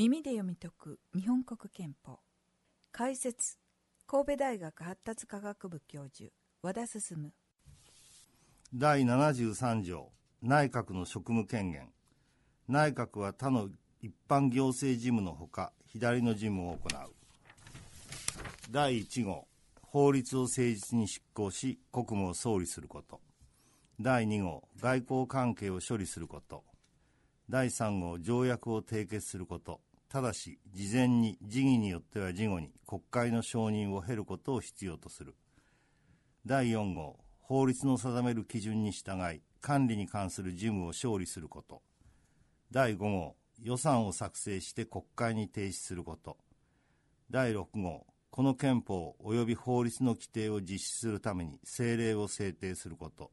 耳で読み解く日本国憲法。解説神戸大学発達科学部教授和田進。第73条内閣の職務権限。内閣は他の一般行政事務のほか左の事務を行う。第1号法律を誠実に執行し国務を総理すること。第2号外交関係を処理すること。第3号条約を締結すること。ただし事前に時議によっては事後に国会の承認を経ることを必要とする。第4号法律の定める基準に従い管理に関する事務を勝利すること。第5号予算を作成して国会に提出すること。第6号この憲法及び法律の規定を実施するために政令を制定すること。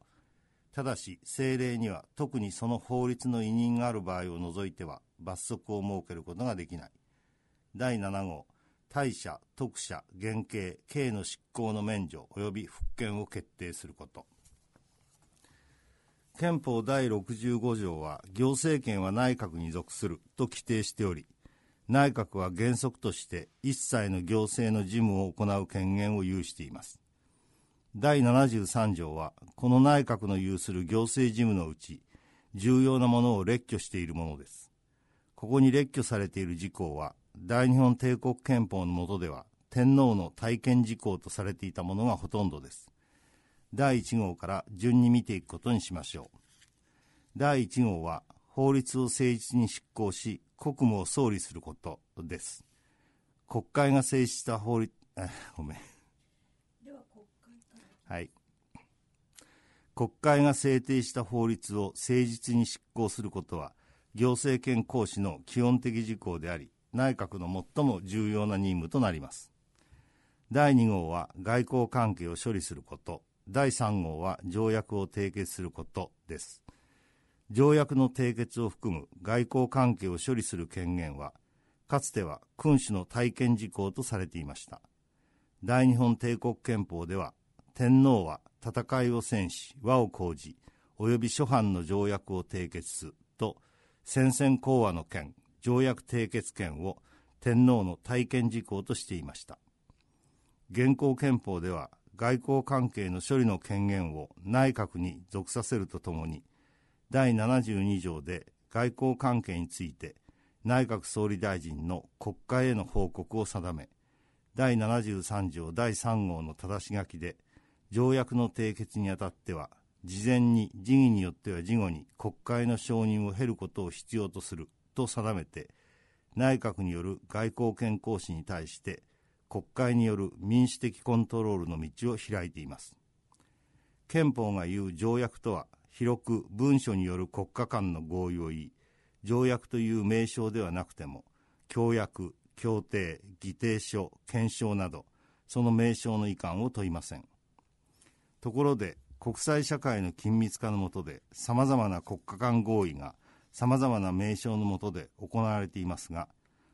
ただし政令には特にその法律の委任がある場合を除いては罰則を設けることができない。第7号大社特赦減刑刑の執行の免除及び復権を決定すること。憲法第65条は行政権は内閣に属すると規定しており内閣は原則として一切の行政の事務を行う権限を有しています。第73条はこの内閣の有する行政事務のうち重要なものを列挙しているものです。ここに列挙されている事項は大日本帝国憲法の下では天皇の体験事項とされていたものがほとんどです。第1号から順に見ていくことにしましょう。第1号は法律を誠実に執行し国務を総理することです。国会が制した法律ごめん。はい。国会が制定した法律を誠実に執行することは行政権行使の基本的事項であり内閣の最も重要な任務となります。第2号は外交関係を処理すること。第3号は条約を締結することです。条約の締結を含む外交関係を処理する権限はかつては君主の体験事項とされていました。大日本帝国憲法では天皇は戦いを戦し和を講じ及び諸藩の条約を締結すと宣戦講和の権条約締結権を天皇の体験事項としていました。現行憲法では外交関係の処理の権限を内閣に属させるとともに第72条で外交関係について内閣総理大臣の国会への報告を定め第73条第3号の正し書きで条約の締結にあたっては事前に時議によっては事後に国会の承認を経ることを必要とする。と定めて内閣による外交権行使に対して国会による民主的コントロールの道を開いています。憲法が言う条約とは広く文書による国家間の合意を言い条約という名称ではなくても協約協定議定書憲章などその名称の遺憾を問いません。ところで国際社会の緊密化の下でさまざまな国家間合意がさまざまな名称の下で行われていますが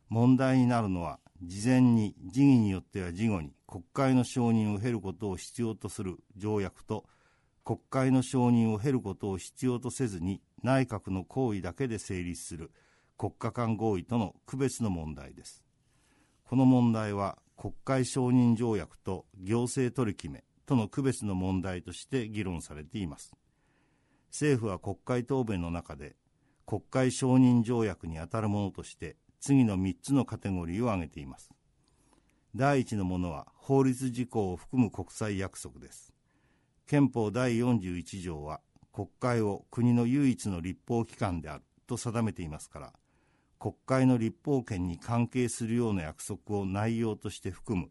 問題になるのは事前に時議によっては事後に国会の承認を経ることを必要とする条約と国会の承認を経ることを必要とせずに内閣の行為だけで成立する国家間合意との区別の問題です。この問題は国会承認条約と行政取り決めとの区別の問題として議論されています。政府は国会答弁の中で国会承認条約にあたるものとして次の3つのカテゴリーを挙げています。第一のものは法律事項を含む国際約束です。憲法第41条は国会を国の唯一の立法機関であると定めていますから国会の立法権に関係するような約束を内容として含む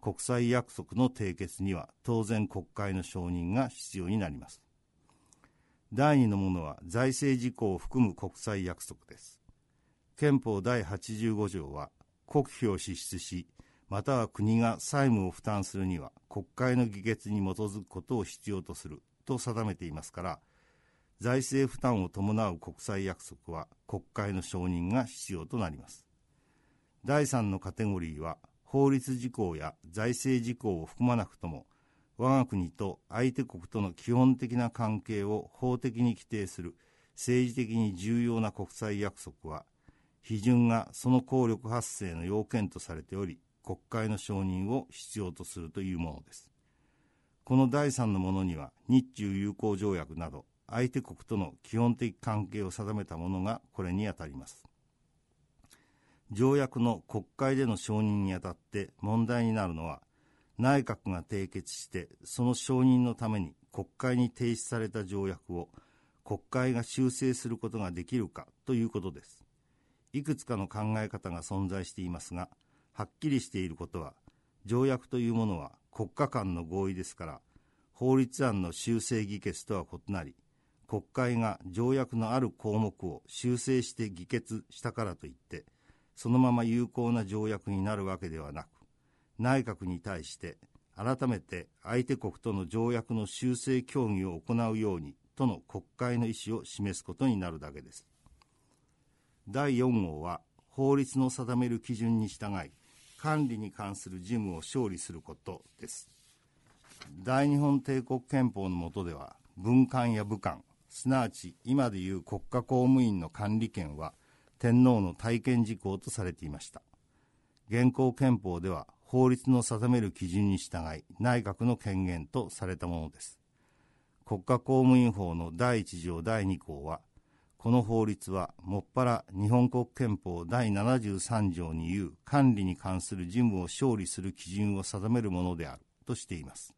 国際約束の締結には当然国会の承認が必要になります。第2のものは財政事項を含む国際約束です。憲法第85条は国費を支出しまたは国が債務を負担するには国会の議決に基づくことを必要とすると定めていますから財政負担を伴う国際約束は国会の承認が必要となります。第3のカテゴリーは法律事項や財政事項を含まなくとも我が国と相手国との基本的な関係を法的に規定する政治的に重要な国際約束は批准がその効力発生の要件とされており国会の承認を必要とするというものです。この第三のものには日中友好条約など相手国との基本的関係を定めたものがこれにあたります。条約の国会での承認にあたって問題になるのは内閣が締結してその承認のために国会に提出された条約を国会が修正することができるかということです。いくつかの考え方が存在していますがはっきりしていることは条約というものは国家間の合意ですから法律案の修正議決とは異なり国会が条約のある項目を修正して議決したからといってそのまま有効な条約になるわけではなく内閣に対して改めて相手国との条約の修正協議を行うようにとの国会の意思を示すことになるだけです。第4号は法律の定める基準に従い管理に関する事務を勝利することです。大日本帝国憲法の下では文官や武官すなわち今でいう国家公務員の管理権は天皇の体験事項とされていました。現行憲法では法律の定める基準に従い内閣の権限とされたものです。国家公務員法の第1条第2項はこの法律はもっぱら日本国憲法第73条にいう管理に関する事務を勝利する基準を定めるものであるとしています。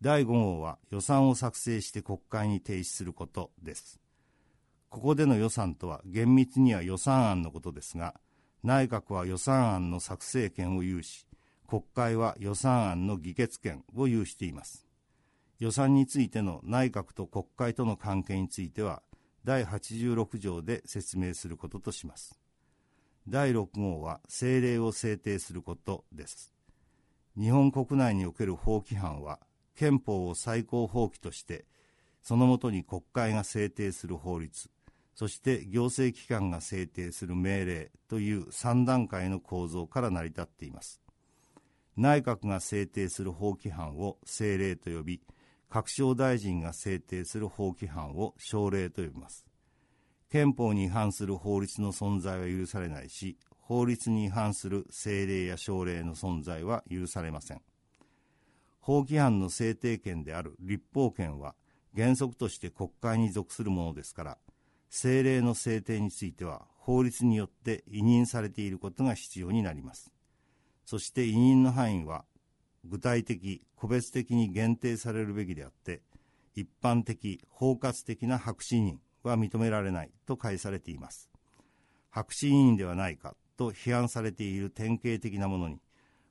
第5号は予算を作成して国会に提出することです。ここでの予算とは厳密には予算案のことですが内閣は予算案の作成権を有し国会は予算案の議決権を有しています。予算についての内閣と国会との関係については第86条で説明することとします。第6号は政令を制定することです。日本国内における法規範は憲法を最高法規としてそのもとに国会が制定する法律。そして行政機関が制定する命令という3段階の構造から成り立っています。内閣が制定する法規範を政令と呼び各省大臣が制定する法規範を省令と呼びます。憲法に違反する法律の存在は許されないし法律に違反する政令や省令の存在は許されません。法規範の制定権である立法権は原則として国会に属するものですから政令の制定については法律によって委任されていることが必要になります。そして委任の範囲は具体的個別的に限定されるべきであって一般的包括的な白紙委任は認められないと解されています。白紙委任ではないかと批判されている典型的なものに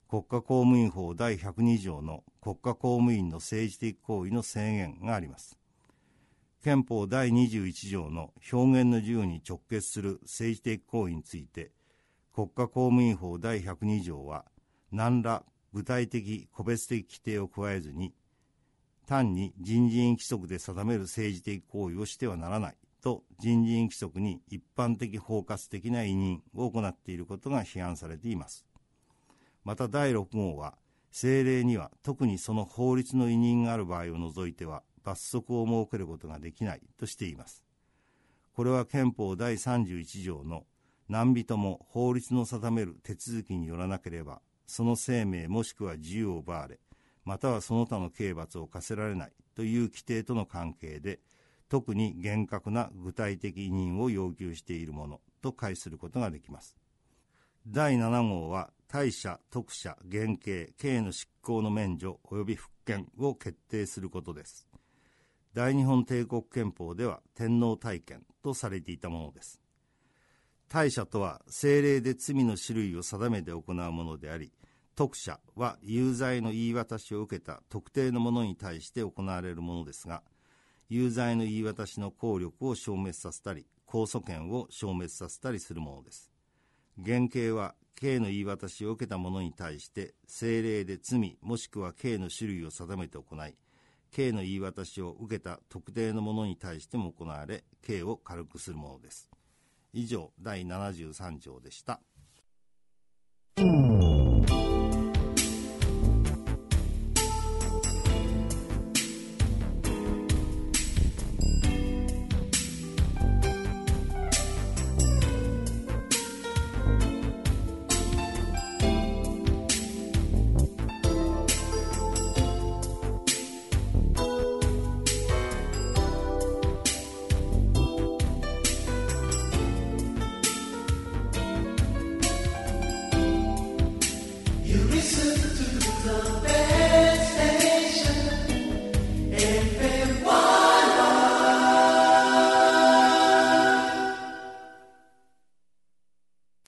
国家公務員法第102条の国家公務員の政治的行為の制限があります。憲法第21条の表現の自由に直結する政治的行為について国家公務員法第102条は何ら具体的個別的規定を加えずに単に人事院規則で定める政治的行為をしてはならないと人事院規則に一般的包括的な委任を行っていることが批判されています。また第6号は政令には特にその法律の委任がある場合を除いては罰則を設けることができないとしています。これは憲法第31条の何人も法律の定める手続きによらなければその生命もしくは自由を奪われまたはその他の刑罰を課せられないという規定との関係で特に厳格な具体的委任を要求しているものと解することができます第7号は大社特赦減刑刑の執行の免除及び復権を決定することです大日本帝国憲法では天皇体験とされていたものです。大赦とは政令で罪の種類を定めて行うものであり特赦は有罪の言い渡しを受けた特定の者に対して行われるものですが有罪の言い渡しの効力を消滅させたり控訴権を消滅させたりするものです。減刑は刑の言い渡しを受けた者に対して政令で罪もしくは刑の種類を定めて行い刑の言い渡しを受けた特定の者に対しても行われ刑を軽くするものです。以上第73条でした、うん